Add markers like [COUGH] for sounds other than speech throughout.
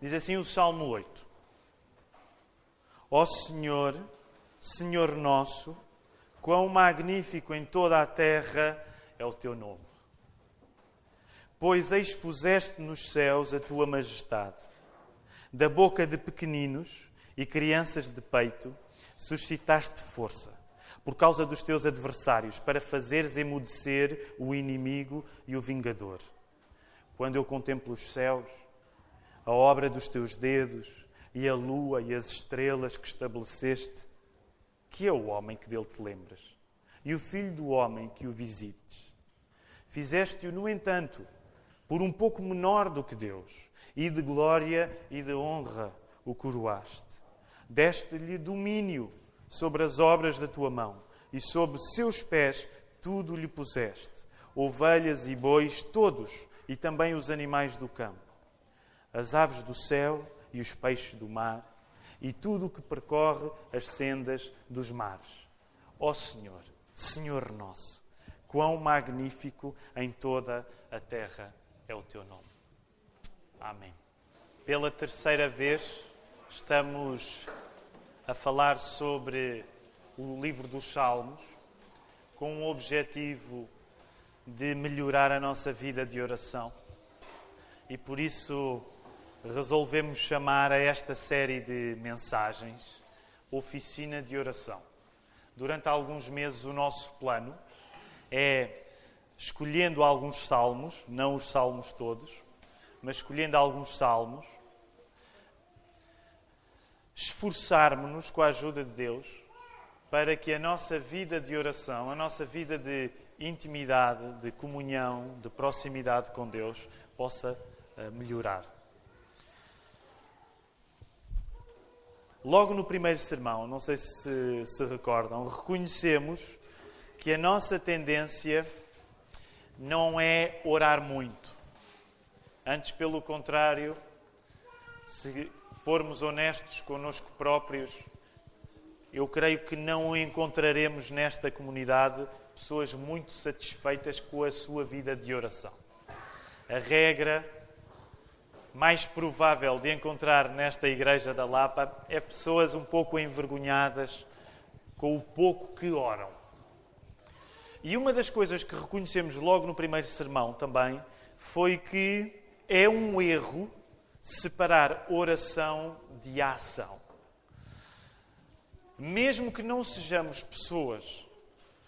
Diz assim o Salmo 8: Ó Senhor, Senhor nosso, quão magnífico em toda a terra é o teu nome. Pois expuseste nos céus a tua majestade. Da boca de pequeninos e crianças de peito suscitaste força por causa dos teus adversários, para fazeres emudecer o inimigo e o vingador. Quando eu contemplo os céus, a obra dos teus dedos, e a lua e as estrelas que estabeleceste, que é o homem que dele te lembras, e o filho do homem que o visites. Fizeste-o, no entanto, por um pouco menor do que Deus, e de glória e de honra o coroaste. Deste-lhe domínio sobre as obras da tua mão, e sob seus pés tudo lhe puseste: ovelhas e bois, todos, e também os animais do campo, as aves do céu e os peixes do mar, e tudo o que percorre as sendas dos mares. Ó Senhor, Senhor nosso, quão magnífico em toda a terra é o teu nome. Amém. Pela terceira vez estamos a falar sobre o livro dos Salmos com o objetivo de melhorar a nossa vida de oração. E por isso resolvemos chamar a esta série de mensagens Oficina de Oração. Durante alguns meses, o nosso plano é, escolhendo alguns salmos, não os salmos todos, mas escolhendo alguns salmos, esforçarmos-nos com a ajuda de Deus para que a nossa vida de oração, a nossa vida de intimidade, de comunhão, de proximidade com Deus possa eh, melhorar. Logo no primeiro sermão, não sei se se recordam, reconhecemos que a nossa tendência não é orar muito. Antes, pelo contrário, se formos honestos connosco próprios, eu creio que não encontraremos nesta comunidade pessoas muito satisfeitas com a sua vida de oração. A regra mais provável de encontrar nesta igreja da Lapa é pessoas um pouco envergonhadas com o pouco que oram. E uma das coisas que reconhecemos logo no primeiro sermão também foi que é um erro separar oração de ação. Mesmo que não sejamos pessoas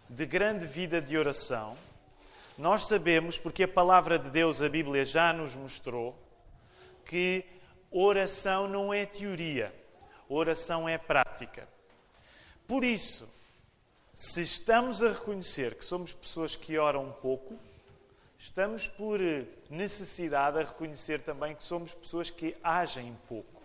de grande vida de oração, nós sabemos, porque a palavra de Deus, a Bíblia, já nos mostrou, que oração não é teoria, oração é prática. Por isso, se estamos a reconhecer que somos pessoas que oram pouco, estamos por necessidade a reconhecer também que somos pessoas que agem pouco.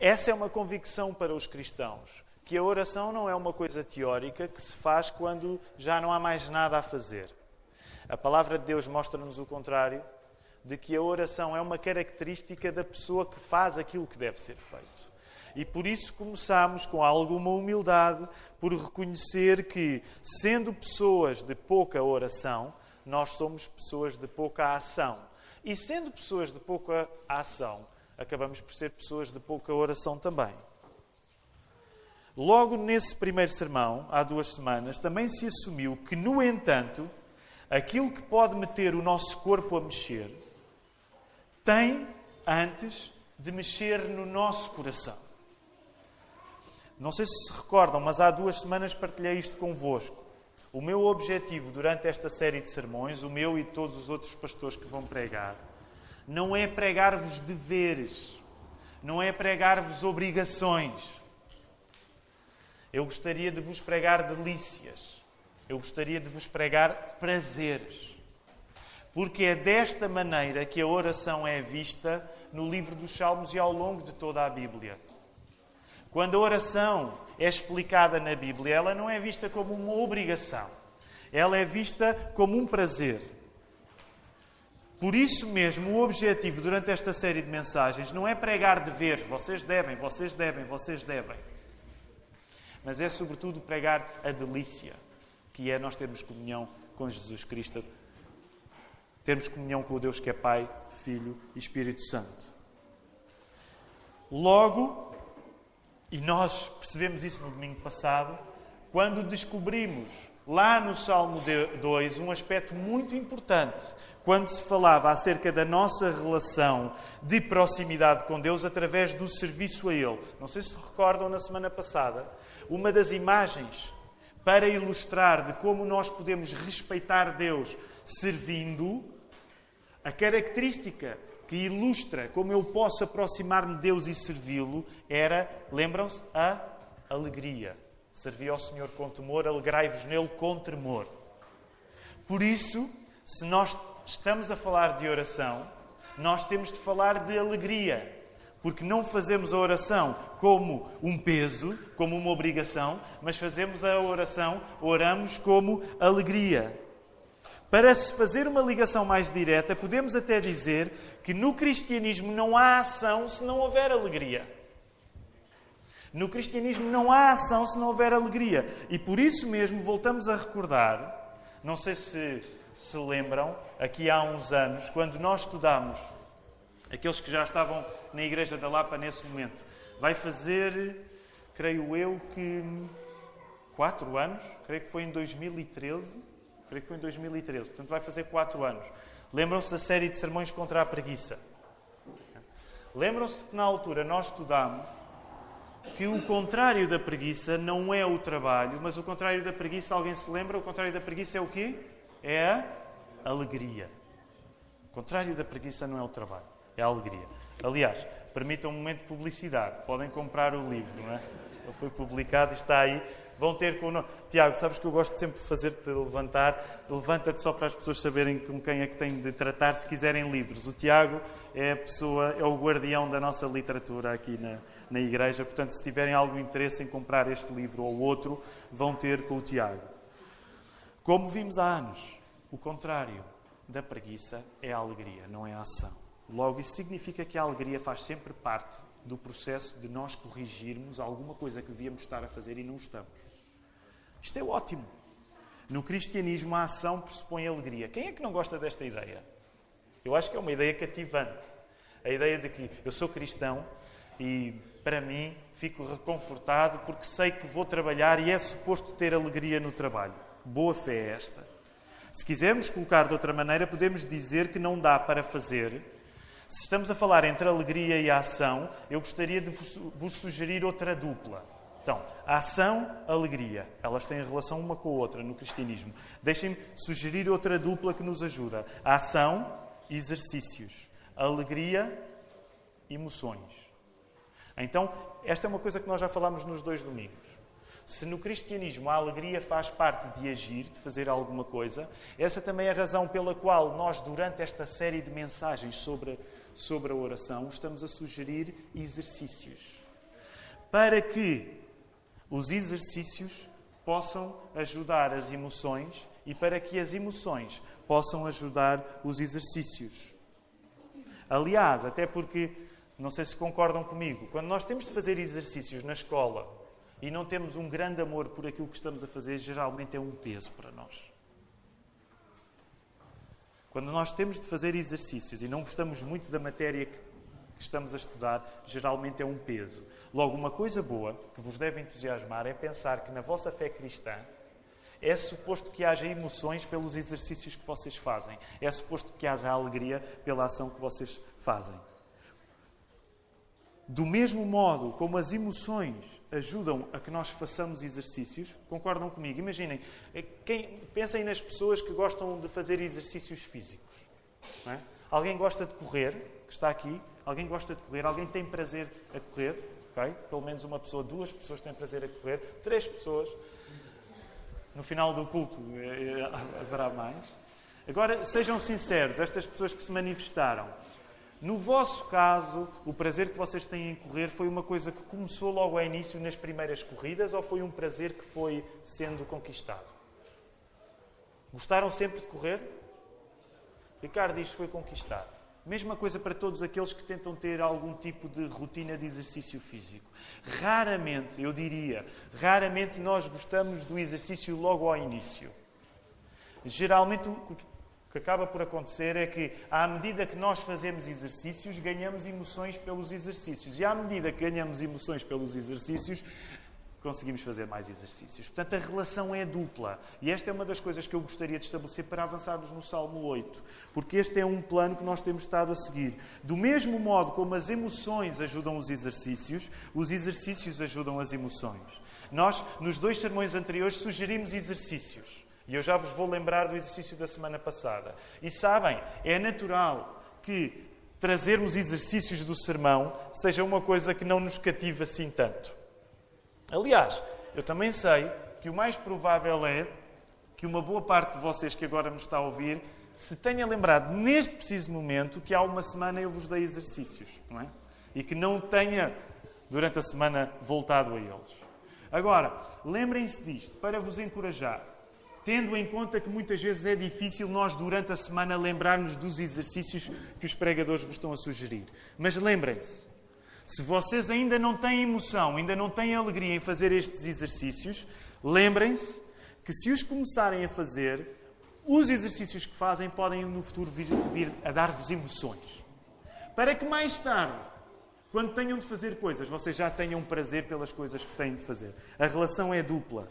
Essa é uma convicção para os cristãos, que a oração não é uma coisa teórica que se faz quando já não há mais nada a fazer. A palavra de Deus mostra-nos o contrário, de que a oração é uma característica da pessoa que faz aquilo que deve ser feito. E por isso começamos com alguma humildade por reconhecer que, sendo pessoas de pouca oração, nós somos pessoas de pouca ação. E sendo pessoas de pouca ação, acabamos por ser pessoas de pouca oração também. Logo nesse primeiro sermão, há duas semanas, também se assumiu que, no entanto, aquilo que pode meter o nosso corpo a mexer tem antes de mexer no nosso coração. Não sei se se recordam, mas há duas semanas partilhei isto convosco. O meu objetivo durante esta série de sermões, o meu e todos os outros pastores que vão pregar, não é pregar-vos deveres, não é pregar-vos obrigações. Eu gostaria de vos pregar delícias, eu gostaria de vos pregar prazeres. Porque é desta maneira que a oração é vista no livro dos Salmos e ao longo de toda a Bíblia. Quando a oração é explicada na Bíblia, ela não é vista como uma obrigação, ela é vista como um prazer. Por isso mesmo, o objetivo durante esta série de mensagens não é pregar deveres, vocês devem, vocês devem, vocês devem. Mas é sobretudo pregar a delícia, que é nós termos comunhão com Jesus Cristo, termos comunhão com o Deus que é Pai, Filho e Espírito Santo. Logo, e nós percebemos isso no domingo passado, quando descobrimos lá no Salmo 2 um aspecto muito importante, quando se falava acerca da nossa relação de proximidade com Deus através do serviço a Ele. Não sei se recordam na semana passada, uma das imagens para ilustrar de como nós podemos respeitar Deus servindo, a característica que ilustra como eu posso aproximar-me de Deus e servi-lo era, lembram-se, a alegria. Servi ao Senhor com temor, alegrai-vos nele com tremor. Por isso, se nós estamos a falar de oração, nós temos de falar de alegria. Porque não fazemos a oração como um peso, como uma obrigação, mas fazemos a oração, oramos como alegria. Para se fazer uma ligação mais direta, podemos até dizer que no cristianismo não há ação se não houver alegria. No cristianismo não há ação se não houver alegria. E por isso mesmo voltamos a recordar, não sei se se lembram, aqui há uns anos, quando nós estudámos, aqueles que já estavam na Igreja da Lapa nesse momento, vai fazer, creio eu, que quatro anos, creio que foi em 2013, creio que foi em 2013, portanto vai fazer quatro anos. Lembram-se da série de sermões contra a preguiça? Lembram-se que na altura nós estudámos que o contrário da preguiça não é o trabalho, mas o contrário da preguiça, alguém se lembra? O contrário da preguiça é o quê? É a alegria. O contrário da preguiça não é o trabalho, é a alegria. Aliás, permitam um momento de publicidade. Podem comprar o livro, não é? Ele foi publicado e está aí. Vão ter com o Tiago, sabes que eu gosto sempre de fazer-te levantar. Levanta-te só para as pessoas saberem com quem é que têm de tratar se quiserem livros. O Tiago é a pessoa, é o guardião da nossa literatura aqui na, na igreja. Portanto, se tiverem algum interesse em comprar este livro ou outro, vão ter com o Tiago. Como vimos há anos, o contrário da preguiça é a alegria, não é a ação. Logo, isso significa que a alegria faz sempre parte do processo de nós corrigirmos alguma coisa que devíamos estar a fazer e não estamos. Isto é ótimo. No cristianismo, a ação pressupõe alegria. Quem é que não gosta desta ideia? Eu acho que é uma ideia cativante. A ideia de que eu sou cristão e, para mim, fico reconfortado porque sei que vou trabalhar e é suposto ter alegria no trabalho. Boa fé é esta. Se quisermos colocar de outra maneira, podemos dizer que não dá para fazer se estamos a falar entre alegria e ação, eu gostaria de vos sugerir outra dupla. Então, ação, alegria. Elas têm relação uma com a outra no cristianismo. Deixem-me sugerir outra dupla que nos ajuda. Ação, exercícios. Alegria, emoções. Então, esta é uma coisa que nós já falámos nos dois domingos. Se no cristianismo a alegria faz parte de agir, de fazer alguma coisa, essa também é a razão pela qual nós, durante esta série de mensagens sobre sobre a oração, estamos a sugerir exercícios. Para que os exercícios possam ajudar as emoções e para que as emoções possam ajudar os exercícios. Aliás, até porque, não sei se concordam comigo, quando nós temos de fazer exercícios na escola e não temos um grande amor por aquilo que estamos a fazer, geralmente é um peso para nós. Quando nós temos de fazer exercícios e não gostamos muito da matéria que, estamos a estudar, geralmente é um peso. Logo, uma coisa boa que vos deve entusiasmar é pensar que na vossa fé cristã é suposto que haja emoções pelos exercícios que vocês fazem. É suposto que haja alegria pela ação que vocês fazem. Do mesmo modo como as emoções ajudam a que nós façamos exercícios, concordam comigo? Imaginem, eh, quem, pensem nas pessoas que gostam de fazer exercícios físicos. É? Alguém gosta de correr, que está aqui, alguém gosta de correr, alguém tem prazer a correr, okay? pelo menos uma pessoa, duas pessoas têm prazer a correr, três pessoas. No final do culto eh, eh, haverá mais. Agora, sejam sinceros, estas pessoas que se manifestaram, no vosso caso, o prazer que vocês têm em correr foi uma coisa que começou logo ao início nas primeiras corridas ou foi um prazer que foi sendo conquistado? Gostaram sempre de correr? Ricardo que foi conquistado. Mesma coisa para todos aqueles que tentam ter algum tipo de rotina de exercício físico. Raramente, eu diria, raramente nós gostamos do exercício logo ao início. Geralmente que acaba por acontecer é que, à medida que nós fazemos exercícios, ganhamos emoções pelos exercícios. E à medida que ganhamos emoções pelos exercícios, conseguimos fazer mais exercícios. Portanto, a relação é dupla. E esta é uma das coisas que eu gostaria de estabelecer para avançarmos no Salmo 8. Porque este é um plano que nós temos estado a seguir. Do mesmo modo como as emoções ajudam os exercícios, os exercícios ajudam as emoções. Nós, nos dois sermões anteriores, sugerimos exercícios. E eu já vos vou lembrar do exercício da semana passada. E sabem, é natural que trazermos exercícios do sermão seja uma coisa que não nos cativa assim tanto. Aliás, eu também sei que o mais provável é que uma boa parte de vocês que agora me está a ouvir se tenha lembrado neste preciso momento que há uma semana eu vos dei exercícios, não é? E que não tenha durante a semana voltado a eles. Agora, lembrem-se disto para vos encorajar tendo em conta que muitas vezes é difícil nós, durante a semana, lembrarmos dos exercícios que os pregadores vos estão a sugerir. Mas lembrem-se, se vocês ainda não têm emoção, ainda não têm alegria em fazer estes exercícios, lembrem-se que se os começarem a fazer, os exercícios que fazem podem no futuro vir, vir a dar-vos emoções. Para que mais tarde, quando tenham de fazer coisas, vocês já tenham prazer pelas coisas que têm de fazer. A relação é dupla.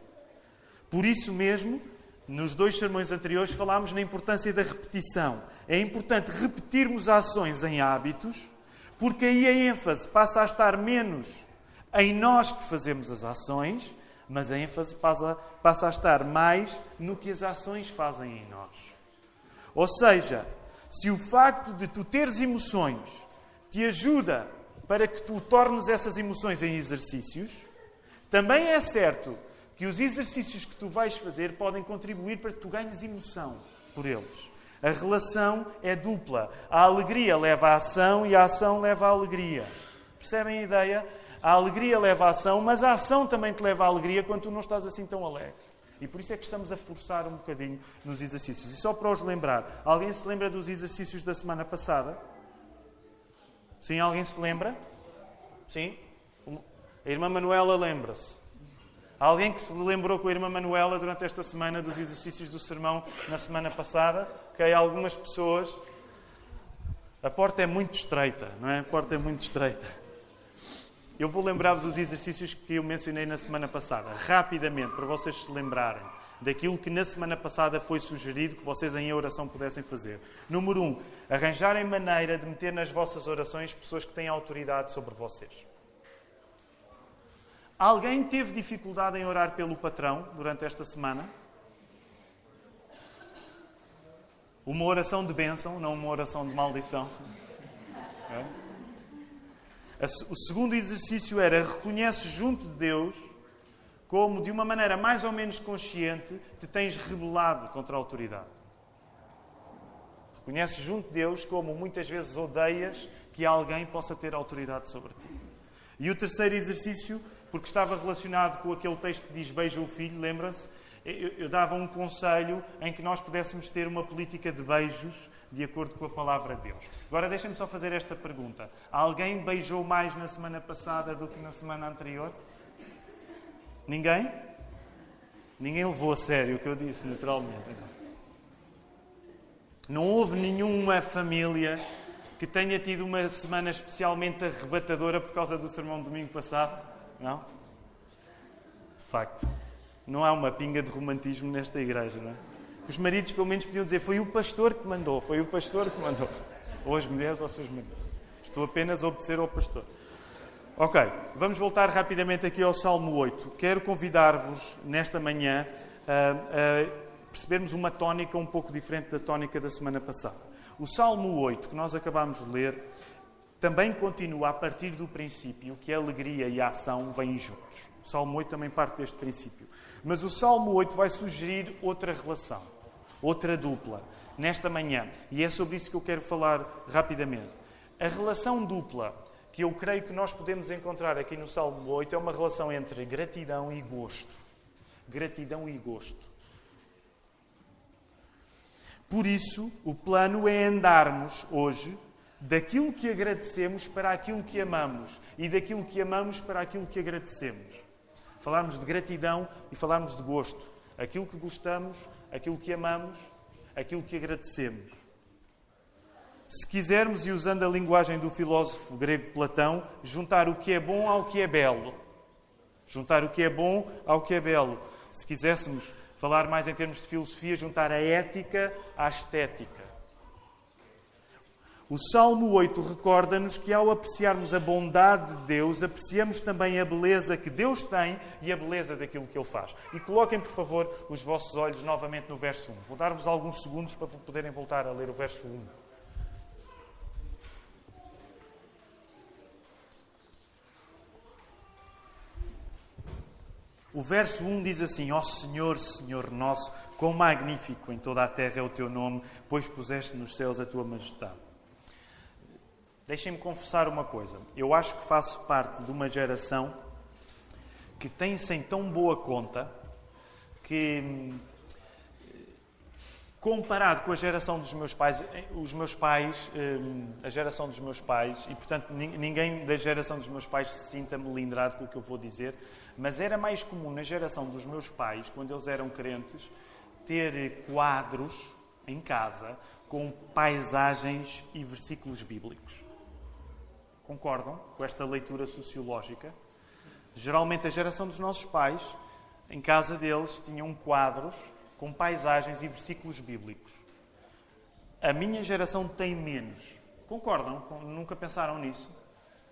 Por isso mesmo, nos dois sermões anteriores falámos na importância da repetição. É importante repetirmos ações em hábitos, porque aí a ênfase passa a estar menos em nós que fazemos as ações, mas a ênfase passa, passa a estar mais no que as ações fazem em nós. Ou seja, se o facto de tu teres emoções te ajuda para que tu tornes essas emoções em exercícios, também é certo que os exercícios que tu vais fazer podem contribuir para que tu ganhes emoção por eles. A relação é dupla. A alegria leva à ação e a ação leva à alegria. Percebem a ideia? A alegria leva à ação, mas a ação também te leva à alegria quando tu não estás assim tão alegre. E por isso é que estamos a forçar um bocadinho nos exercícios. E só para os lembrar, alguém se lembra dos exercícios da semana passada? Sim, alguém se lembra? Sim? A irmã Manuela lembra-se. Alguém que se lembrou com a irmã Manuela durante esta semana dos exercícios do sermão na semana passada? Ok, algumas pessoas. A porta é muito estreita, não é? A porta é muito estreita. Eu vou lembrar-vos dos exercícios que eu mencionei na semana passada, rapidamente, para vocês se lembrarem daquilo que na semana passada foi sugerido que vocês em oração pudessem fazer. Número um, arranjarem maneira de meter nas vossas orações pessoas que têm autoridade sobre vocês. Alguém teve dificuldade em orar pelo patrão durante esta semana? Uma oração de bênção, não uma oração de maldição. É? O segundo exercício era reconhece junto de Deus como, de uma maneira mais ou menos consciente, te tens rebelado contra a autoridade. Reconhece junto de Deus como muitas vezes odeias que alguém possa ter autoridade sobre ti. E o terceiro exercício porque estava relacionado com aquele texto que diz beija o filho, lembra-se? Eu, eu, dava um conselho em que nós pudéssemos ter uma política de beijos de acordo com a palavra de Deus. Agora deixem-me só fazer esta pergunta. Alguém beijou mais na semana passada do que na semana anterior? Ninguém? Ninguém levou a sério o que eu disse, naturalmente. Não houve nenhuma família que tenha tido uma semana especialmente arrebatadora por causa do sermão do domingo passado? Não? De facto, não há uma pinga de romantismo nesta igreja, não é? Os maridos, pelo menos, podiam dizer: Foi o pastor que mandou, foi o pastor que mandou. Ou as mulheres ou os seus maridos. Estou apenas a obedecer ao pastor. Ok, vamos voltar rapidamente aqui ao Salmo 8. Quero convidar-vos, nesta manhã, a, a percebermos uma tónica um pouco diferente da tónica da semana passada. O Salmo 8, que nós acabámos de ler, também continua a partir do princípio que a alegria e a ação vêm juntos. O Salmo 8 também parte deste princípio. Mas o Salmo 8 vai sugerir outra relação, outra dupla, nesta manhã. E é sobre isso que eu quero falar rapidamente. A relação dupla que eu creio que nós podemos encontrar aqui no Salmo 8 é uma relação entre gratidão e gosto. Gratidão e gosto. Por isso, o plano é andarmos hoje daquilo que agradecemos para aquilo que amamos e daquilo que amamos para aquilo que agradecemos. Falarmos de gratidão e falarmos de gosto. Aquilo que gostamos, aquilo que amamos, aquilo que agradecemos. Se quisermos, e usando a linguagem do filósofo grego Platão, juntar o que é bom ao que é belo. Juntar o que é bom ao que é belo. Se quiséssemos falar mais em termos de filosofia, juntar a ética à estética. O Salmo 8 recorda-nos que ao apreciarmos a bondade de Deus, apreciamos também a beleza que Deus tem e a beleza daquilo que Ele faz. E coloquem, por favor, os vossos olhos novamente no verso 1. Vou dar-vos alguns segundos para poderem voltar a ler o verso 1. O verso 1 diz assim: Ó oh Senhor, Senhor nosso, quão magnífico em toda a terra é o teu nome, pois puseste nos céus a tua majestade. Deixem-me confessar uma coisa. Eu acho que faço parte de uma geração que tem sem tão boa conta que, comparado com a geração dos meus pais, os meus pais, hum, a geração dos meus pais, e portanto ninguém da geração dos meus pais se sinta melindrado com o que eu vou dizer, mas era mais comum na geração dos meus pais, quando eles eram crentes, ter quadros em casa com paisagens e versículos bíblicos. Concordam com esta leitura sociológica? Geralmente a geração dos nossos pais, em casa deles, tinham quadros com paisagens e versículos bíblicos. A minha geração tem menos. Concordam? Nunca pensaram nisso?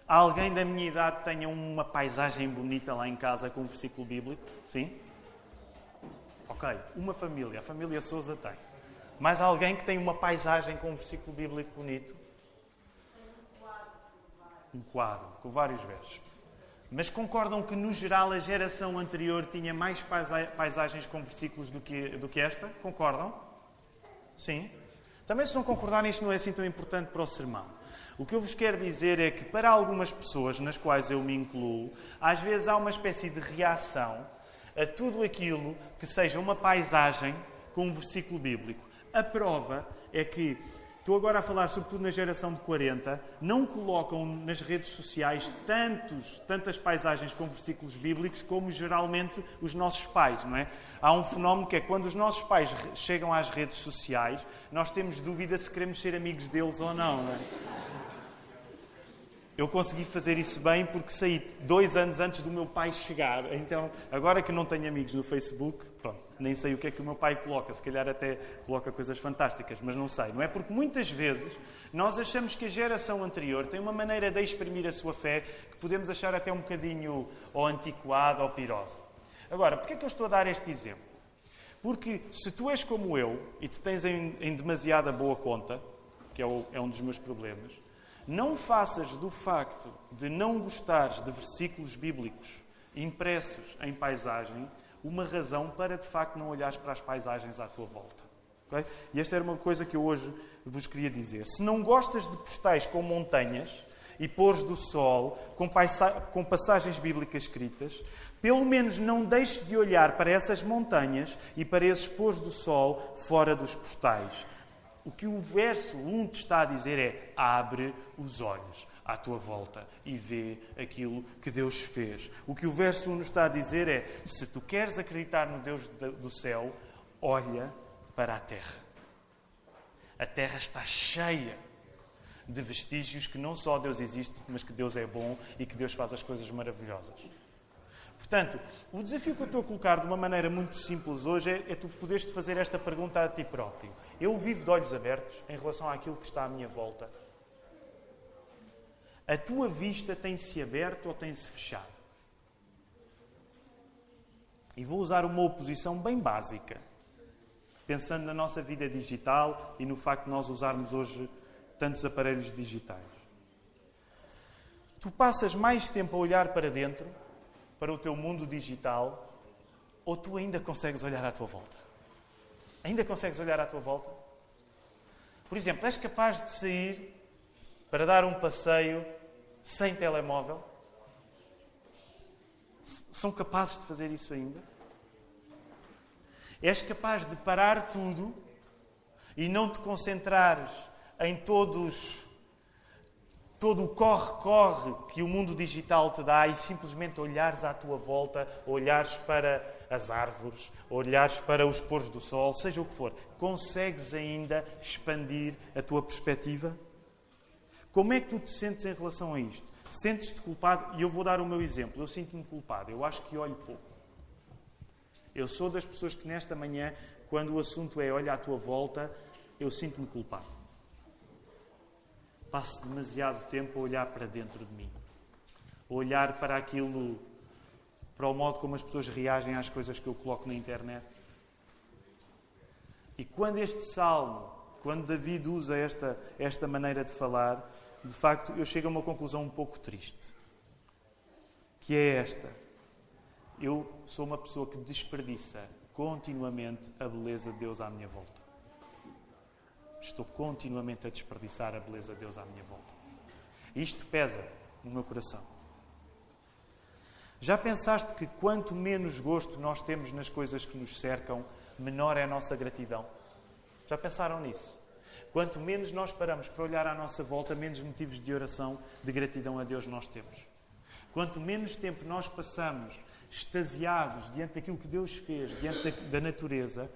alguém da minha idade tenha uma paisagem bonita lá em casa com um versículo bíblico? Sim? Ok. Uma família. A família Souza tem. Mais alguém que tem uma paisagem com um versículo bíblico bonito? Um quadro, com vários versos. Mas concordam que, no geral, a geração anterior tinha mais paisagens com versículos do que, do que esta? Concordam? Sim? Também, se não concordarem, isto não é assim tão importante para o sermão. O que eu vos quero dizer é que, para algumas pessoas nas quais eu me incluo, às vezes há uma espécie de reação a tudo aquilo que seja uma paisagem com um versículo bíblico. A prova é que estou agora a falar sobretudo na geração de 40, não colocam nas redes sociais tantos, tantas paisagens com versículos bíblicos como geralmente os nossos pais, não é? Há um fenómeno que é quando os nossos pais chegam às redes sociais, nós temos dúvida se queremos ser amigos deles ou não, não é? Eu consegui fazer isso bem porque saí dois anos antes do meu pai chegar. Então, agora que não tenho amigos no Facebook, pronto, nem sei o que é que o meu pai coloca. Se calhar até coloca coisas fantásticas, mas não sei. Não é porque muitas vezes nós achamos que a geração anterior tem uma maneira de exprimir a sua fé que podemos achar até um bocadinho ou antiquada ou pirosa. Agora, porquê é que eu estou a dar este exemplo? Porque se tu és como eu e te tens em, em demasiada boa conta, que é, o, é um dos meus problemas, não faças do facto de não gostares de versículos bíblicos impressos em paisagem uma razão para de facto não olhares para as paisagens à tua volta. Okay? E esta era uma coisa que eu hoje vos queria dizer. Se não gostas de postais com montanhas e pôres do sol, com, com passagens bíblicas escritas, pelo menos não deixe de olhar para essas montanhas e para esses pôs do sol fora dos postais. O que o verso 1 te está a dizer é: abre os olhos à tua volta e vê aquilo que Deus fez. O que o verso 1 nos está a dizer é: se tu queres acreditar no Deus do céu, olha para a terra. A terra está cheia de vestígios que não só Deus existe, mas que Deus é bom e que Deus faz as coisas maravilhosas. Portanto, o desafio que eu estou a colocar de uma maneira muito simples hoje é, é tu poderes te fazer esta pergunta a ti próprio. Eu vivo de olhos abertos em relação àquilo que está à minha volta? A tua vista tem-se aberto ou tem-se fechado? E vou usar uma oposição bem básica, pensando na nossa vida digital e no facto de nós usarmos hoje tantos aparelhos digitais. Tu passas mais tempo a olhar para dentro para o teu mundo digital ou tu ainda consegues olhar à tua volta? Ainda consegues olhar à tua volta? Por exemplo, és capaz de sair para dar um passeio sem telemóvel? São capazes de fazer isso ainda? És capaz de parar tudo e não te concentrares em todos todo o corre-corre que o mundo digital te dá e simplesmente olhares à tua volta, olhares para as árvores, olhares para os pôres do sol, seja o que for, consegues ainda expandir a tua perspectiva? Como é que tu te sentes em relação a isto? Sentes-te culpado? E eu vou dar o meu exemplo. Eu sinto-me culpado. Eu acho que olho pouco. Eu sou das pessoas que nesta manhã, quando o assunto é olha à tua volta, eu sinto-me culpado. Passo demasiado tempo a olhar para dentro de mim. A olhar para aquilo, para o modo como as pessoas reagem às coisas que eu coloco na internet. E quando este salmo, quando David usa esta, esta maneira de falar, de facto eu chego a uma conclusão um pouco triste. Que é esta. Eu sou uma pessoa que desperdiça continuamente a beleza de Deus à minha volta. Estou continuamente a desperdiçar a beleza de Deus à minha volta. Isto pesa no meu coração. Já pensaste que quanto menos gosto nós temos nas coisas que nos cercam, menor é a nossa gratidão? Já pensaram nisso? Quanto menos nós paramos para olhar à nossa volta, menos motivos de oração, de gratidão a Deus nós temos. Quanto menos tempo nós passamos extasiados diante daquilo que Deus fez, diante da, da natureza,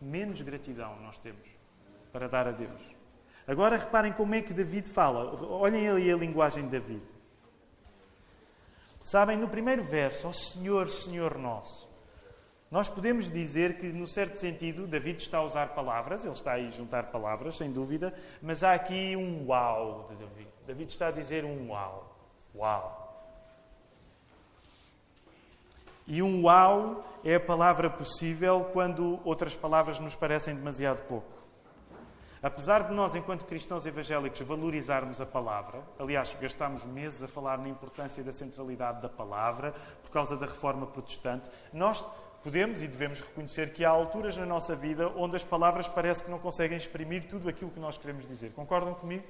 menos gratidão nós temos para dar a Deus. Agora reparem como é que David fala. Olhem ali a linguagem de David. Sabem, no primeiro verso, ó Senhor, Senhor nosso. Nós podemos dizer que, no certo sentido, David está a usar palavras, ele está a juntar palavras, sem dúvida, mas há aqui um uau de David. David está a dizer um uau. Uau. E um uau é a palavra possível quando outras palavras nos parecem demasiado pouco. Apesar de nós, enquanto cristãos evangélicos, valorizarmos a palavra, aliás, gastámos meses a falar na importância da centralidade da palavra por causa da reforma protestante, nós podemos e devemos reconhecer que há alturas na nossa vida onde as palavras parece que não conseguem exprimir tudo aquilo que nós queremos dizer. Concordam comigo?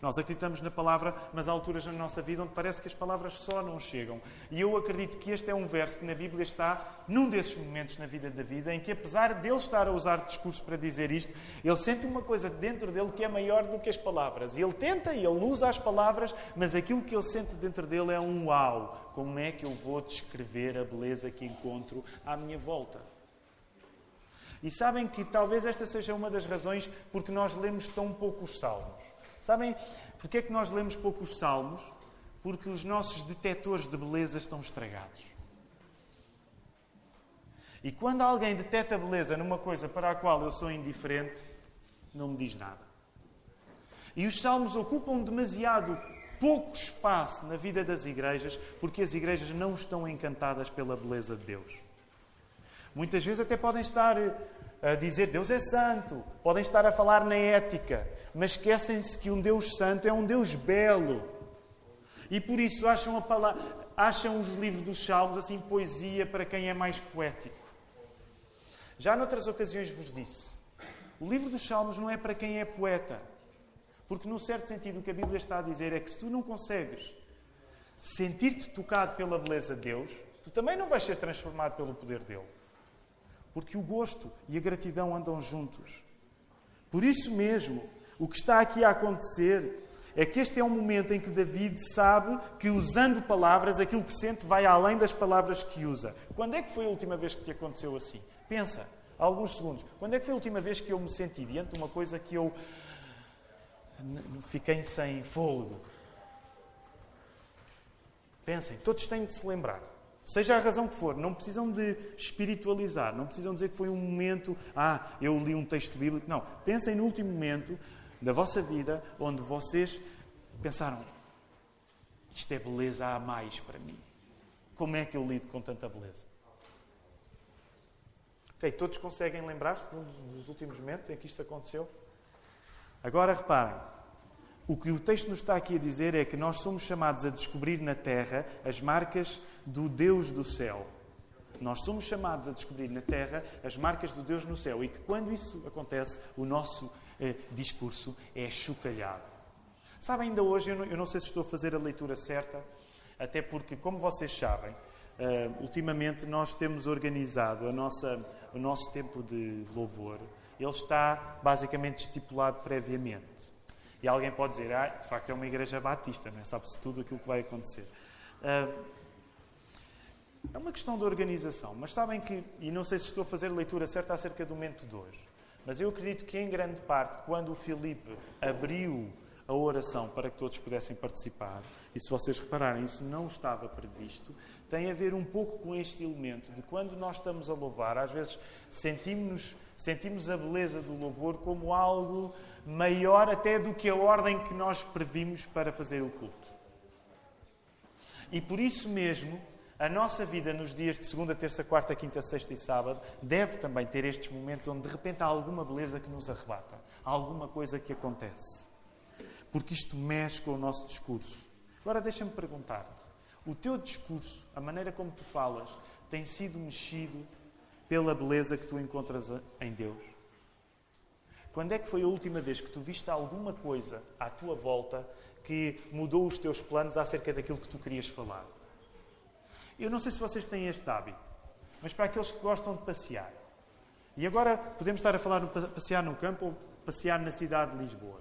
Nós acreditamos na palavra, mas há alturas na nossa vida onde parece que as palavras só não chegam. E eu acredito que este é um verso que na Bíblia está num desses momentos na vida da vida em que, apesar dele estar a usar discurso para dizer isto, ele sente uma coisa dentro dele que é maior do que as palavras. E ele tenta e ele usa as palavras, mas aquilo que ele sente dentro dele é um uau. Como é que eu vou descrever a beleza que encontro à minha volta? E sabem que talvez esta seja uma das razões porque nós lemos tão poucos salmos. Sabem porque é que nós lemos poucos salmos? Porque os nossos detectores de beleza estão estragados. E quando alguém detecta beleza numa coisa para a qual eu sou indiferente, não me diz nada. E os salmos ocupam demasiado pouco espaço na vida das igrejas, porque as igrejas não estão encantadas pela beleza de Deus. Muitas vezes até podem estar a dizer Deus é santo, podem estar a falar na ética, mas esquecem-se que um Deus santo é um Deus belo. E por isso acham, palavra, acham os livros dos Salmos assim poesia para quem é mais poético. Já noutras ocasiões vos disse: o livro dos Salmos não é para quem é poeta. Porque, num certo sentido, o que a Bíblia está a dizer é que se tu não consegues sentir-te tocado pela beleza de Deus, tu também não vais ser transformado pelo poder dele. Porque o gosto e a gratidão andam juntos. Por isso mesmo, o que está aqui a acontecer é que este é um momento em que David sabe que, usando palavras, aquilo que sente vai além das palavras que usa. Quando é que foi a última vez que te aconteceu assim? Pensa, alguns segundos. Quando é que foi a última vez que eu me senti diante de uma coisa que eu fiquei sem fôlego? Pensem, todos têm de se lembrar. Seja a razão que for, não precisam de espiritualizar, não precisam dizer que foi um momento, ah, eu li um texto bíblico. Não. Pensem no último momento da vossa vida onde vocês pensaram: isto é beleza a mais para mim. Como é que eu lido com tanta beleza? Ok, todos conseguem lembrar-se dos últimos momentos em que isto aconteceu? Agora reparem. O que o texto nos está aqui a dizer é que nós somos chamados a descobrir na terra as marcas do Deus do céu. Nós somos chamados a descobrir na terra as marcas do Deus no céu e que quando isso acontece, o nosso eh, discurso é chocalhado. Sabem, ainda hoje, eu não, eu não, sei se estou a fazer a leitura certa, até porque, como vocês sabem, eh, ultimamente nós temos organizado nossa, o nosso tempo de louvor. Ele está basicamente estipulado previamente. E alguém pode dizer, ah, de facto é uma igreja batista, né? sabe-se tudo aquilo que vai acontecer. Uh, É uma questão de organização. Mas sabem que, e não sei se estou a fazer leitura certa acerca do momento de hoje, mas eu acredito que, em grande parte, quando o Filipe abriu a oração para que todos pudessem participar, e se vocês repararem, isso não estava previsto, tem a ver um pouco com este elemento de quando nós estamos a louvar, às vezes sentimos, sentimos a beleza do louvor como algo maior até do que a ordem que nós previmos para fazer o culto. E por isso mesmo, a nossa vida nos dias de segunda, terça, quarta, quinta, sexta e sábado deve também ter estes momentos onde de repente há alguma beleza que nos arrebata, há alguma coisa que acontece. Porque isto mexe com o nosso discurso. Agora deixa-me perguntar-te: o teu discurso, a maneira como tu falas, tem sido mexido pela beleza que tu encontras em Deus? Quando é que foi a última vez que tu viste alguma coisa à tua volta que mudou os teus planos acerca daquilo que tu querias falar? Eu não sei se vocês têm este hábito, mas para aqueles que gostam de passear. E agora podemos estar a falar de passear no campo ou passear na cidade de Lisboa.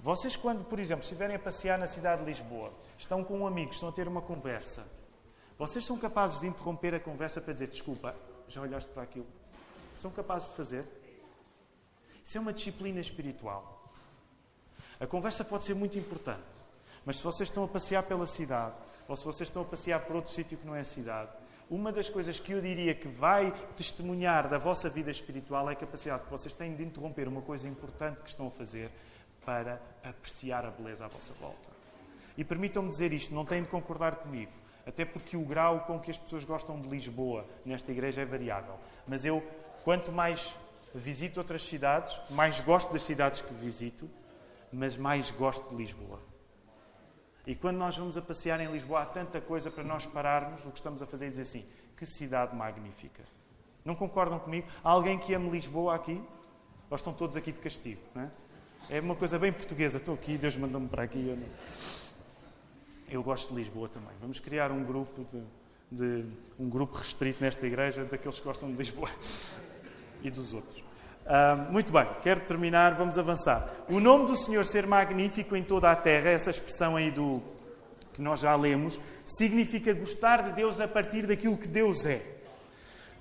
Vocês, quando, por exemplo, estiverem a passear na cidade de Lisboa, estão com um amigo, estão a ter uma conversa, vocês são capazes de interromper a conversa para dizer desculpa, já olhaste para aquilo? São capazes de fazer? Isso é uma disciplina espiritual. A conversa pode ser muito importante, mas se vocês estão a passear pela cidade ou se vocês estão a passear por outro sítio que não é a cidade, uma das coisas que eu diria que vai testemunhar da vossa vida espiritual é a capacidade que vocês têm de interromper uma coisa importante que estão a fazer para apreciar a beleza à vossa volta. E permitam-me dizer isto, não têm de concordar comigo, até porque o grau com que as pessoas gostam de Lisboa nesta igreja é variável. Mas eu, quanto mais visito outras cidades, mais gosto das cidades que visito, mas mais gosto de Lisboa. E quando nós vamos a passear em Lisboa, há tanta coisa para nós pararmos, o que estamos a fazer é dizer assim: que cidade magnífica. Não concordam comigo? Há alguém que ame Lisboa aqui? Ou estão todos aqui de castigo? É? é? uma coisa bem portuguesa. Estou aqui, Deus mandou-me para aqui. Eu, eu, gosto de Lisboa também. Vamos criar um grupo de, de, um grupo restrito nesta igreja daqueles que gostam de Lisboa [LAUGHS] e dos outros. Uh, muito bem, quero terminar, vamos avançar. O nome do Senhor ser magnífico em toda a terra, essa expressão aí do que nós já lemos, significa gostar de Deus a partir daquilo que Deus é.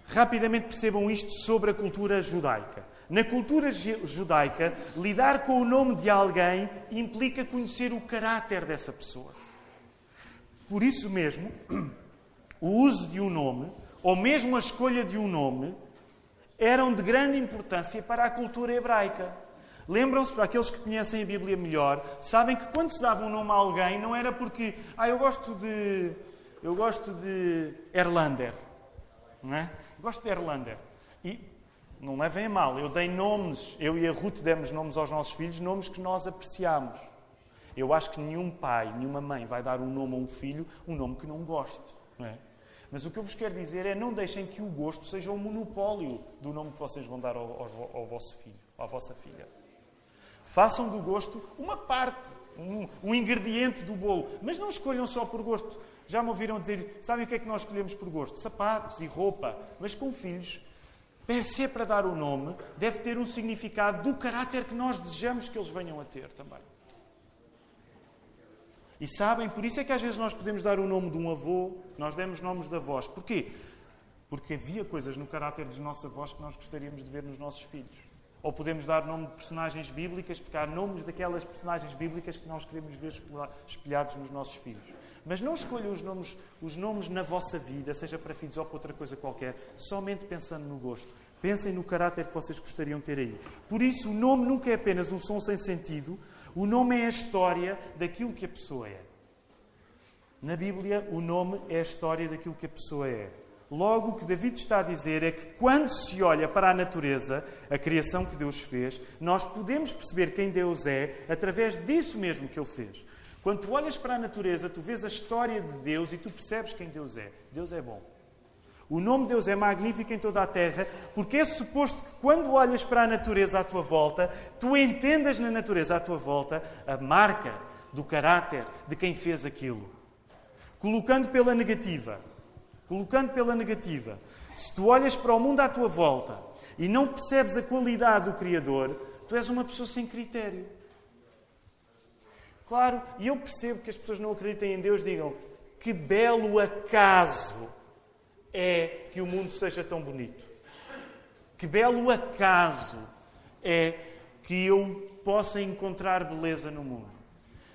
Rapidamente percebam isto sobre a cultura judaica. Na cultura judaica, lidar com o nome de alguém implica conhecer o caráter dessa pessoa. Por isso mesmo, [CLEARS THROAT] o uso de um nome, ou mesmo a escolha de um nome, eram de grande importância para a cultura hebraica. Lembram-se, para aqueles que conhecem a Bíblia melhor, sabem que quando se dava um nome a alguém não era porque, ah, eu gosto de, eu gosto de Erlander, não é? Gosto de Erlander. E não levem a mal, eu dei nomes, eu e a Ruth demos nomes aos nossos filhos, nomes que nós apreciamos. Eu acho que nenhum pai, nenhuma mãe vai dar um nome a um filho, um nome que não goste, não é? Mas o que eu vos quero dizer é não deixem que o gosto seja o um monopólio do nome que vocês vão dar ao, ao, ao vosso filho, à vossa filha. Façam do gosto uma parte, um, um, ingrediente do bolo. Mas não escolham só por gosto. Já me ouviram dizer, sabem o que é que nós escolhemos por gosto? Sapatos e roupa. Mas com filhos, se é para dar o nome, deve ter um significado do caráter que nós desejamos que eles venham a ter também. E sabem, por isso é que às vezes nós podemos dar o nome de um avô, nós demos nomes de avós. Porquê? Porque havia coisas no caráter dos nossos avós que nós gostaríamos de ver nos nossos filhos. Ou podemos dar nome de personagens bíblicas, porque há nomes daquelas personagens bíblicas que nós queremos ver espelhados nos nossos filhos. Mas não escolham os nomes, os nomes na vossa vida, seja para filhos ou para outra coisa qualquer, somente pensando no gosto. Pensem no caráter que vocês gostariam de ter aí. Por isso, o nome nunca é apenas um som sem sentido, o nome é a história daquilo que a pessoa é. Na Bíblia, o nome é a história daquilo que a pessoa é. Logo, o que David está a dizer é que quando se olha para a natureza, a criação que Deus fez, nós podemos perceber quem Deus é através disso mesmo que Ele fez. Quando tu olhas para a natureza, tu vês a história de Deus e tu percebes quem Deus é. Deus é bom. O nome de Deus é magnífico em toda a terra, porque é suposto que quando olhas para a natureza à tua volta, tu entendas na natureza à tua volta a marca do caráter de quem fez aquilo. Colocando pela negativa, colocando pela negativa, se tu olhas para o mundo à tua volta e não percebes a qualidade do Criador, tu és uma pessoa sem critério. Claro, e eu percebo que as pessoas não acreditem em Deus, digam que belo acaso é que o mundo seja tão bonito. Que belo acaso é que eu possa encontrar beleza no mundo.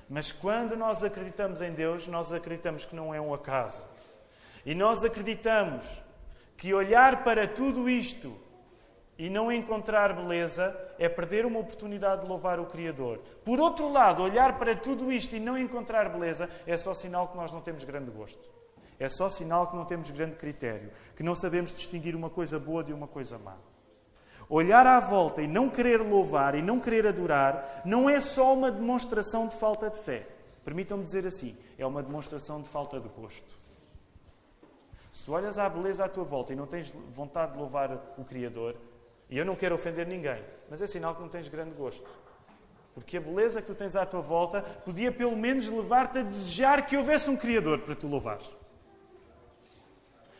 Mas quando nós acreditamos em Deus, nós acreditamos que não é um acaso. E nós acreditamos que olhar para tudo isto e não encontrar beleza é perder uma oportunidade de louvar o Criador. Por outro lado, olhar para tudo isto e não encontrar beleza é só sinal que nós não temos grande gosto. É só sinal que não temos grande critério, que não sabemos distinguir uma coisa boa de uma coisa má. Olhar à volta e não querer louvar e não querer adorar não é só uma demonstração de falta de fé. Permitam-me dizer assim: é uma demonstração de falta de gosto. Se tu olhas à beleza à tua volta e não tens vontade de louvar o Criador, e eu não quero ofender ninguém, mas é sinal que não tens grande gosto. Porque a beleza que tu tens à tua volta podia pelo menos levar-te a desejar que houvesse um Criador para tu louvares.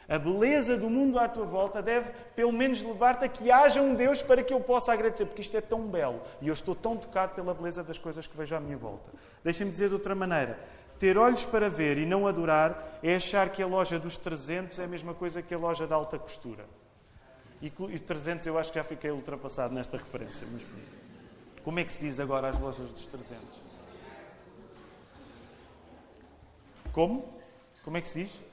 A beleza do mundo à tua volta deve, pelo menos, levar-te a que haja um Deus para que eu possa agradecer, porque isto é tão belo e eu estou tão tocado pela beleza das coisas que vejo à minha volta. Deixem-me dizer de outra maneira: ter olhos para ver e não adorar é achar que a loja dos 300 é a mesma coisa que a loja da alta costura. E 300 eu acho que já fiquei ultrapassado nesta referência. Mas como é que se diz agora as lojas dos 300? Como? Como é que se diz?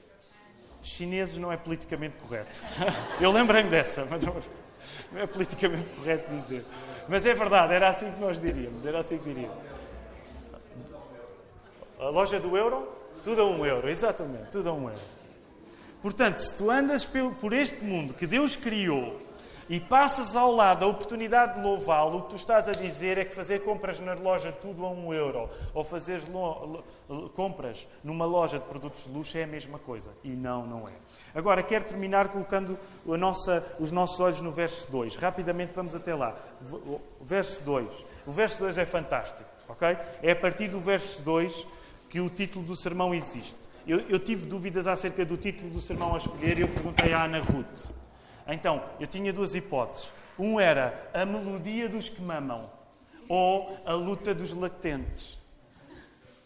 Chineses não é politicamente correto. [LAUGHS] Eu lembrei-me dessa, mas não, não, é politicamente correto dizer. Mas é verdade, era assim que nós diríamos, era assim que diríamos. A loja do euro, tudo a um euro, exatamente, tudo a um euro. Portanto, se tu andas por este mundo que Deus criou e passas ao lado a oportunidade de louvá-lo, o que tu estás a dizer é que fazer compras na loja tudo a um euro ou fazer compras numa loja de produtos de luxo é a mesma coisa. E não, não é. Agora, quero terminar colocando nossa, os nossos olhos no verso 2. Rapidamente vamos até lá. Verso 2. O verso 2 é fantástico, ok? É a partir do verso 2 que o título do sermão existe. Eu, eu tive dúvidas acerca do título do sermão a escolher e eu perguntei à Ana Ruth. Então, eu tinha duas hipóteses. Um era a melodia dos que mamam ou a luta dos latentes.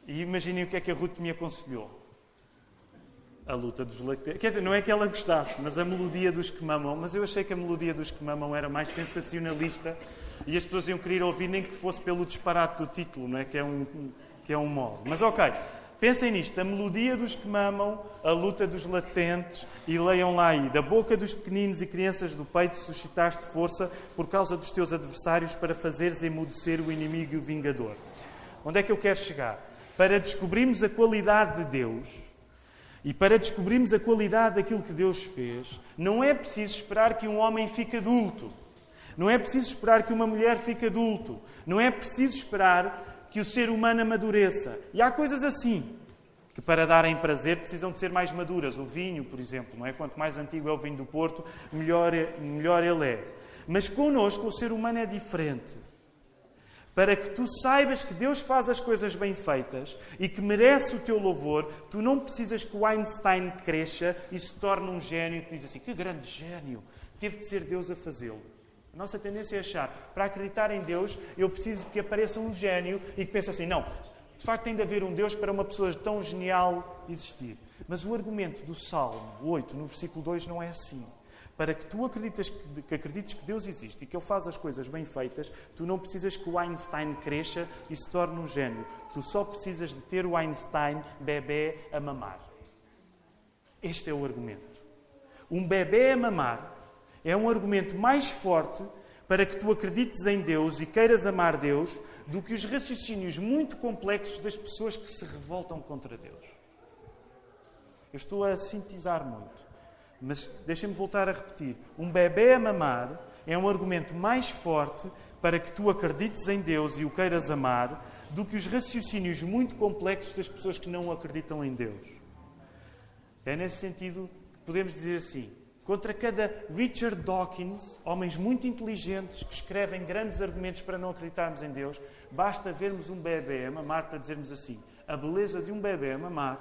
E imaginem o que é que a Ruth me aconselhou. A luta dos lactentes. Quer dizer, não é que ela gostasse, mas a melodia dos que mamam. Mas eu achei que a melodia dos que mamam era mais sensacionalista e as pessoas iam querer ouvir nem que fosse pelo disparate do título, não é? Que é um, que é um modo. Mas ok, Pensem nisto: a melodia dos que mamam, a luta dos latentes, e leiam lá aí: da boca dos pequeninos e crianças do peito suscitaste força por causa dos teus adversários para fazeres emudecer o inimigo e o vingador. Onde é que eu quero chegar? Para descobrirmos a qualidade de Deus e para descobrirmos a qualidade daquilo que Deus fez, não é preciso esperar que um homem fique adulto. Não é preciso esperar que uma mulher fique adulto. Não é preciso esperar que o ser humano amadureça. E há coisas assim, que para darem prazer precisam de ser mais maduras. O vinho, por exemplo, não é? Quanto mais antigo é o vinho do Porto, melhor, é, melhor ele é. Mas connosco o ser humano é diferente. Para que tu saibas que Deus faz as coisas bem feitas e que merece o teu louvor, tu não precisas que o Einstein cresça e se torne um gênio e tu diz assim: que grande gênio! Teve de ser Deus a fazê-lo. A nossa tendência é achar, para acreditar em Deus, eu preciso que apareça um gênio e que pense assim, não, de facto tem de haver um Deus para uma pessoa tão genial existir. Mas o argumento do Salmo 8, no versículo 2, não é assim. Para que tu acredites que, que acredites que Deus existe e que Ele faz as coisas bem feitas, tu não precisas que o Einstein cresça e se torne um gênio. Tu só precisas de ter o Einstein bebê a mamar. Este é o argumento. Um bebê a mamar é um argumento mais forte para que tu acredites em Deus e queiras amar Deus do que os raciocínios muito complexos das pessoas que se revoltam contra Deus. Eu estou a sintetizar muito, mas deixem-me voltar a repetir. Um bebê a mamar é um argumento mais forte para que tu acredites em Deus e o queiras amar do que os raciocínios muito complexos das pessoas que não acreditam em Deus. É nesse sentido que podemos dizer assim: contra cada Richard Dawkins, homens muito inteligentes que escrevem grandes argumentos para não acreditarmos em Deus, basta vermos um bebê a mamar para dizermos assim: a beleza de um bebê a mamar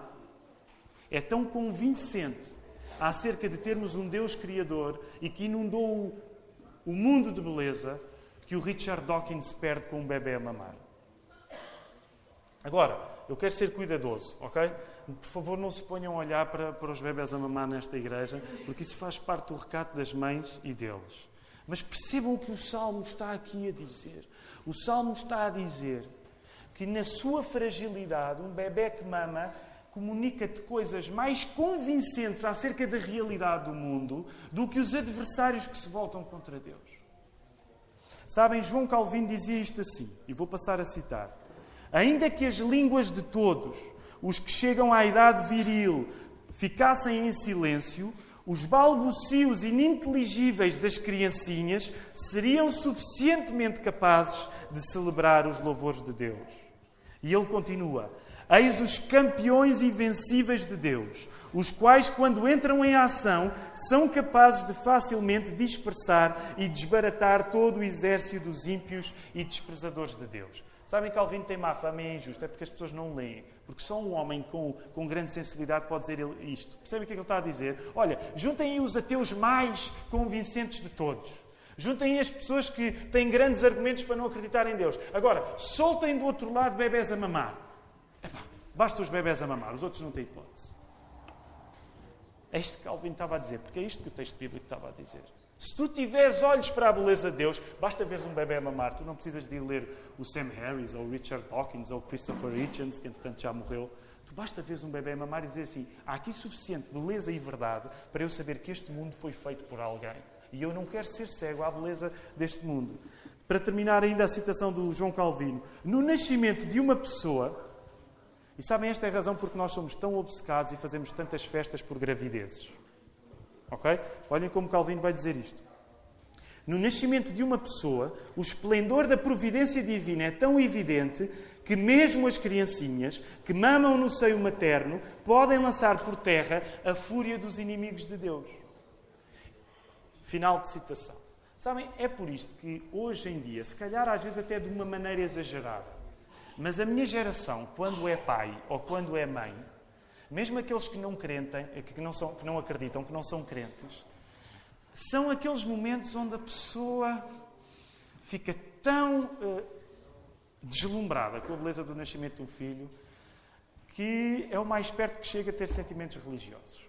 é tão convincente acerca de termos um Deus Criador e que inundou o mundo de beleza que o Richard Dawkins perde com um bebê a mamar. Agora, eu quero ser cuidadoso, ok? Por favor, não se ponham a olhar para, para os bebés a mamar nesta igreja, porque isso faz parte do recato das mães e deles. Mas percebam o que o Salmo está aqui a dizer. O Salmo está a dizer que na sua fragilidade, um bebê que mama comunica-te coisas mais convincentes acerca da realidade do mundo do que os adversários que se voltam contra Deus. Sabem, João Calvino dizia isto assim, e vou passar a citar: Ainda que as línguas de todos, os que chegam à idade viril, ficassem em silêncio, os balbucios ininteligíveis das criancinhas seriam suficientemente capazes de celebrar os louvores de Deus. E ele continua: Eis os campeões invencíveis de Deus, os quais, quando entram em ação, são capazes de facilmente dispersar e desbaratar todo o exército dos ímpios e desprezadores de Deus. Sabem que Calvino tem má fama e é injusto, é porque as pessoas não leem. Porque só um homem com, com grande sensibilidade pode dizer isto. Percebem o que é que ele está a dizer? Olha, juntem aí os ateus mais convincentes de todos. Juntem aí as pessoas que têm grandes argumentos para não acreditar em Deus. Agora, soltem do outro lado bebés a mamar. Epá, basta os bebés a mamar, os outros não têm hipótese. É isto que Calvin estava a dizer, porque é isto que o texto bíblico estava a dizer. Se tu tiveres olhos para a beleza de Deus, basta veres um bebê a mamar. Tu não precisas de ir ler o Sam Harris, ou o Richard Dawkins, ou o Christopher Hitchens, que entretanto já morreu. Tu basta veres um bebê a mamar e dizer assim: há aqui suficiente beleza e verdade para eu saber que este mundo foi feito por alguém. E eu não quero ser cego à beleza deste mundo. Para terminar ainda a citação do João Calvino. No nascimento de uma pessoa, e sabem, esta é a razão porque nós somos tão obcecados e fazemos tantas festas por gravidezes. Ok? Olhem como Calvino vai dizer isto. No nascimento de uma pessoa, o esplendor da providência divina é tão evidente que mesmo as criancinhas que mamam no seio materno podem lançar por terra a fúria dos inimigos de Deus. Final de citação. Sabem, é por isto que hoje em dia, se calhar às vezes até de uma maneira exagerada, mas a minha geração, quando é pai ou quando é mãe, mesmo aqueles que não crentem, que não, são, que não acreditam, que não são crentes, são aqueles momentos onde a pessoa fica tão uh, deslumbrada com a beleza do nascimento um filho que é o mais perto que chega a ter sentimentos religiosos.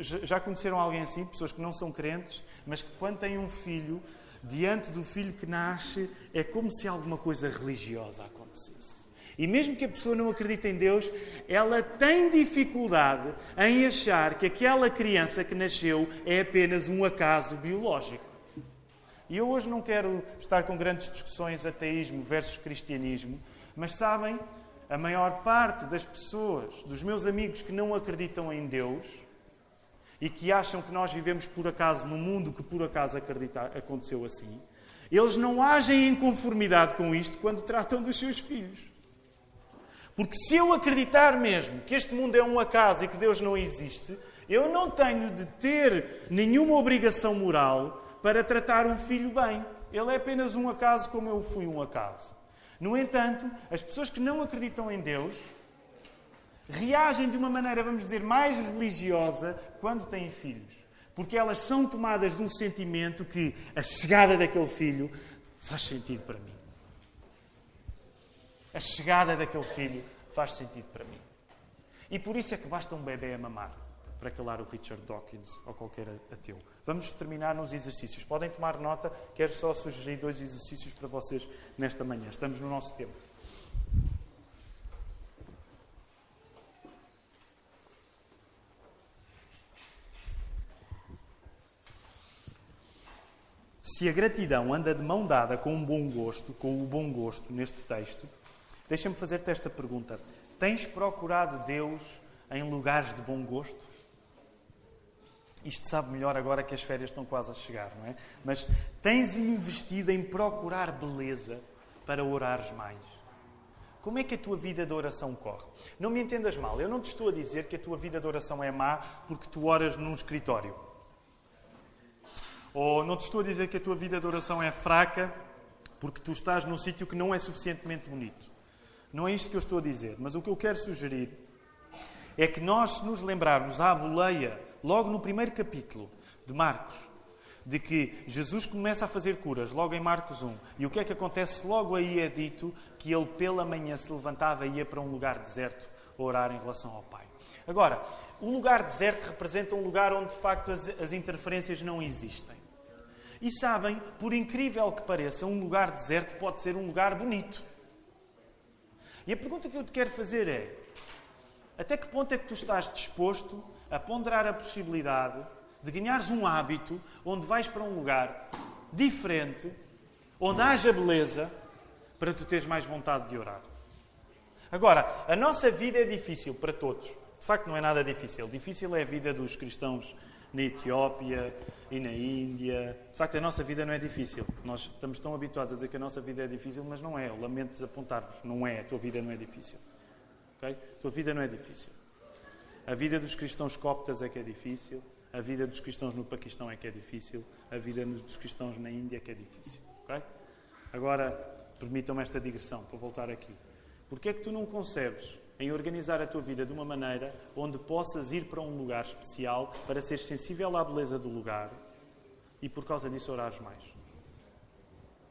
Já conheceram alguém assim, pessoas que não são crentes, mas que quando têm um filho, diante do filho que nasce, é como se alguma coisa religiosa acontecesse. E mesmo que a pessoa não acredite em Deus, ela tem dificuldade em achar que aquela criança que nasceu é apenas um acaso biológico. E eu hoje não quero estar com grandes discussões ateísmo versus cristianismo, mas sabem, a maior parte das pessoas, dos meus amigos que não acreditam em Deus, e que acham que nós vivemos por acaso num mundo que por acaso acredita, aconteceu assim, eles não agem em conformidade com isto quando tratam dos seus filhos. Porque se eu acreditar mesmo que este mundo é um acaso e que Deus não existe, eu não tenho de ter nenhuma obrigação moral para tratar um filho bem. Ele é apenas um acaso como eu fui um acaso. No entanto, as pessoas que não acreditam em Deus reagem de uma maneira, vamos dizer, mais religiosa quando têm filhos. Porque elas são tomadas de um sentimento que a chegada daquele filho faz sentido para mim. A chegada daquele filho faz sentido para mim. E por isso é que basta um bebê a mamar para calar o Richard Dawkins ou qualquer ateu. Vamos terminar nos exercícios. Podem tomar nota, quero só sugerir dois exercícios para vocês nesta manhã. Estamos no nosso tempo. Se a gratidão anda de mão dada com um bom gosto, com o bom gosto neste texto, deixa-me fazer-te esta pergunta. Tens procurado Deus em lugares de bom gosto? Isto sabe melhor agora que as férias estão quase a chegar, não é? Mas tens investido em procurar beleza para orares mais? Como é que a tua vida de oração corre? Não me entendas mal, eu não te estou a dizer que a tua vida de oração é má porque tu oras num escritório. Ou não te estou a dizer que a tua vida de oração é fraca porque tu estás num sítio que não é suficientemente bonito. Não é isto que eu estou a dizer. Mas o que eu quero sugerir é que nós, nos lembrarmos à boleia, logo no primeiro capítulo de Marcos, de que Jesus começa a fazer curas logo em Marcos 1. E o que é que acontece? Logo aí é dito que ele pela manhã se levantava e ia para um lugar deserto orar em relação ao Pai. Agora, o lugar deserto representa um lugar onde de facto as, as interferências não existem. E sabem, por incrível que pareça, um lugar deserto pode ser um lugar bonito. E a pergunta que eu te quero fazer é: até que ponto é que tu estás disposto a ponderar a possibilidade de ganhares um hábito onde vais para um lugar diferente, onde haja beleza, para tu teres mais vontade de orar? Agora, a nossa vida é difícil para todos. De facto, não é nada difícil. Difícil é a vida dos cristãos na Etiópia e na Índia. De facto, a nossa vida não é difícil. Nós estamos tão habituados a dizer que a nossa vida é difícil, mas não é. Eu lamento desapontar-vos. Não é. A tua vida não é difícil. Okay? A tua vida não é difícil. A vida dos cristãos coptas é que é difícil. A vida dos cristãos no Paquistão é que é difícil. A vida dos cristãos na Índia é que é difícil. Okay? Agora, permitam-me esta digressão para voltar aqui. Porquê é que tu não concebes em organizar a tua vida de uma maneira onde possas ir para um lugar especial para seres sensível à beleza do lugar e por causa disso orares mais.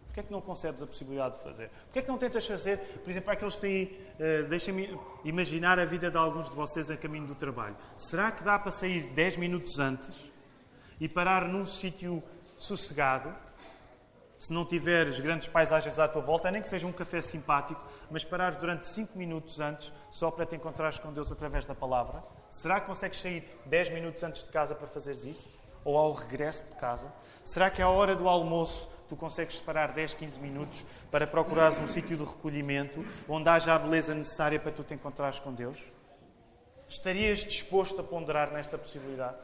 Porquê é que não concebes a possibilidade de fazer? Porquê é que não tentas fazer, por exemplo, aqueles que têm. Uh, Deixem-me imaginar a vida de alguns de vocês a caminho do trabalho. Será que dá para sair 10 minutos antes e parar num sítio sossegado se não tiveres grandes paisagens à tua volta, nem que seja um café simpático, mas parares durante 5 minutos antes só para te encontrares com Deus através da palavra? Será que consegues sair 10 minutos antes de casa para fazeres isso? Ou ao regresso de casa? Será que à hora do almoço tu consegues separar 10, 15 minutos para procurares um sítio de recolhimento onde haja a beleza necessária para tu te encontrares com Deus? Estarias disposto a ponderar nesta possibilidade?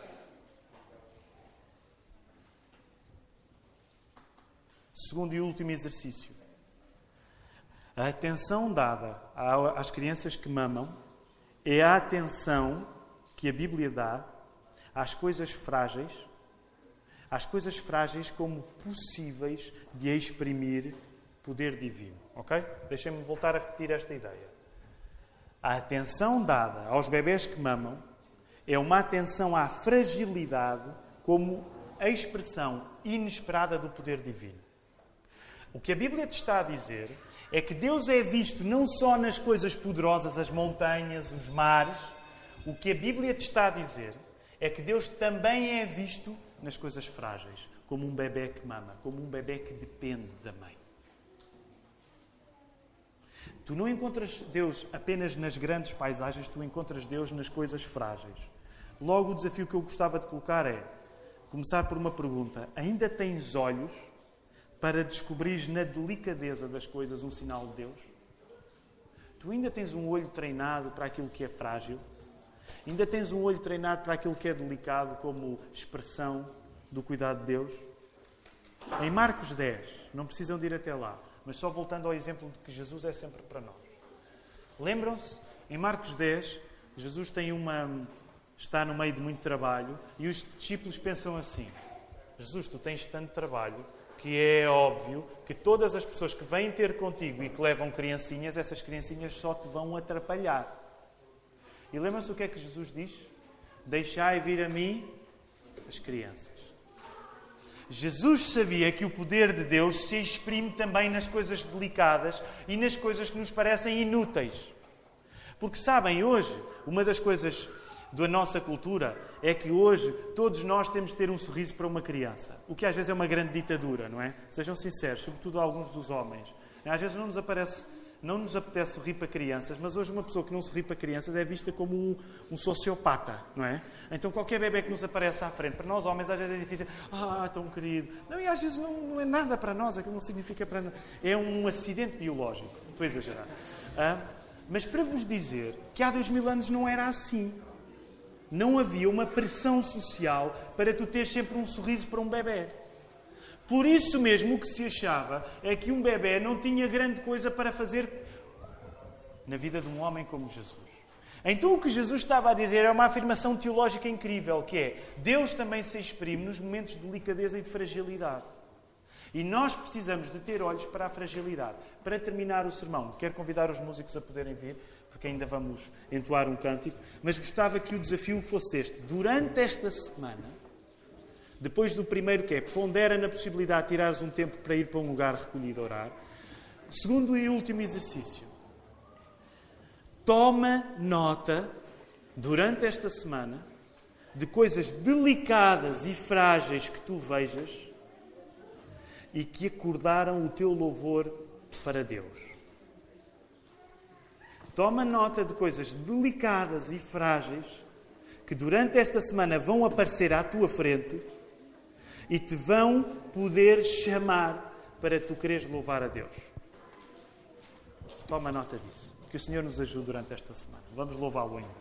Segundo e último exercício. A atenção dada às crianças que mamam é a atenção que a Bíblia dá às coisas frágeis, às coisas frágeis como possíveis de exprimir poder divino. Ok? Deixem-me voltar a repetir esta ideia. A atenção dada aos bebés que mamam é uma atenção à fragilidade como a expressão inesperada do poder divino. O que a Bíblia te está a dizer é que Deus é visto não só nas coisas poderosas, as montanhas, os mares. O que a Bíblia te está a dizer é que Deus também é visto nas coisas frágeis, como um bebê que mama, como um bebê que depende da mãe. Tu não encontras Deus apenas nas grandes paisagens, tu encontras Deus nas coisas frágeis. Logo, o desafio que eu gostava de colocar é começar por uma pergunta: ainda tens olhos para descobrir na delicadeza das coisas um sinal de Deus? Tu ainda tens um olho treinado para aquilo que é frágil? Ainda tens um olho treinado para aquilo que é delicado, como expressão do cuidado de Deus? Em Marcos 10, não precisam de ir até lá, mas só voltando ao exemplo de que Jesus é sempre para nós. Lembram-se? Em Marcos 10, Jesus tem uma está no meio de muito trabalho e os discípulos pensam assim: Jesus, tu tens tanto trabalho, que é óbvio que todas as pessoas que vêm ter contigo e que levam criancinhas, essas criancinhas só te vão atrapalhar. E lembra-se o que é que Jesus diz? Deixai vir a mim as crianças. Jesus sabia que o poder de Deus se exprime também nas coisas delicadas e nas coisas que nos parecem inúteis. Porque sabem, hoje, uma das coisas da nossa cultura é que hoje todos nós temos de ter um sorriso para uma criança. O que às vezes é uma grande ditadura, não é? Sejam sinceros, sobretudo alguns dos homens. Às vezes não nos aparece. Não nos apetece sorrir para crianças, mas hoje uma pessoa que não sorri para crianças é vista como um, um, sociopata, não é? Então qualquer bebê que nos aparece à frente, para nós homens às vezes é difícil, ah, tão querido. Não, e às vezes não, não é nada para nós, aquilo não significa para nós. É um acidente biológico, estou a exagerar. Ah, mas para vos dizer que há dois mil anos não era assim não havia uma pressão social para tu ter sempre um sorriso para um bebê. Por isso mesmo o que se achava é que um bebê não tinha grande coisa para fazer na vida de um homem como Jesus. Então o que Jesus estava a dizer é uma afirmação teológica incrível, que é Deus também se exprime nos momentos de delicadeza e de fragilidade. E nós precisamos de ter olhos para a fragilidade. Para terminar o sermão, quero convidar os músicos a poderem vir porque ainda vamos entoar um cântico, mas gostava que o desafio fosse este. Durante esta semana, Depois do primeiro, que é pondera na possibilidade de tirares um tempo para ir para um lugar recolhido orar. Segundo e último exercício. Toma nota, durante esta semana, de coisas delicadas e frágeis que tu vejas e que acordaram o teu louvor para Deus. Toma nota de coisas delicadas e frágeis que durante esta semana vão aparecer à tua frente e te vão poder chamar para tu quereres louvar a Deus. Toma nota disso. Que o Senhor nos ajude durante esta semana. Vamos louvá-lo ainda.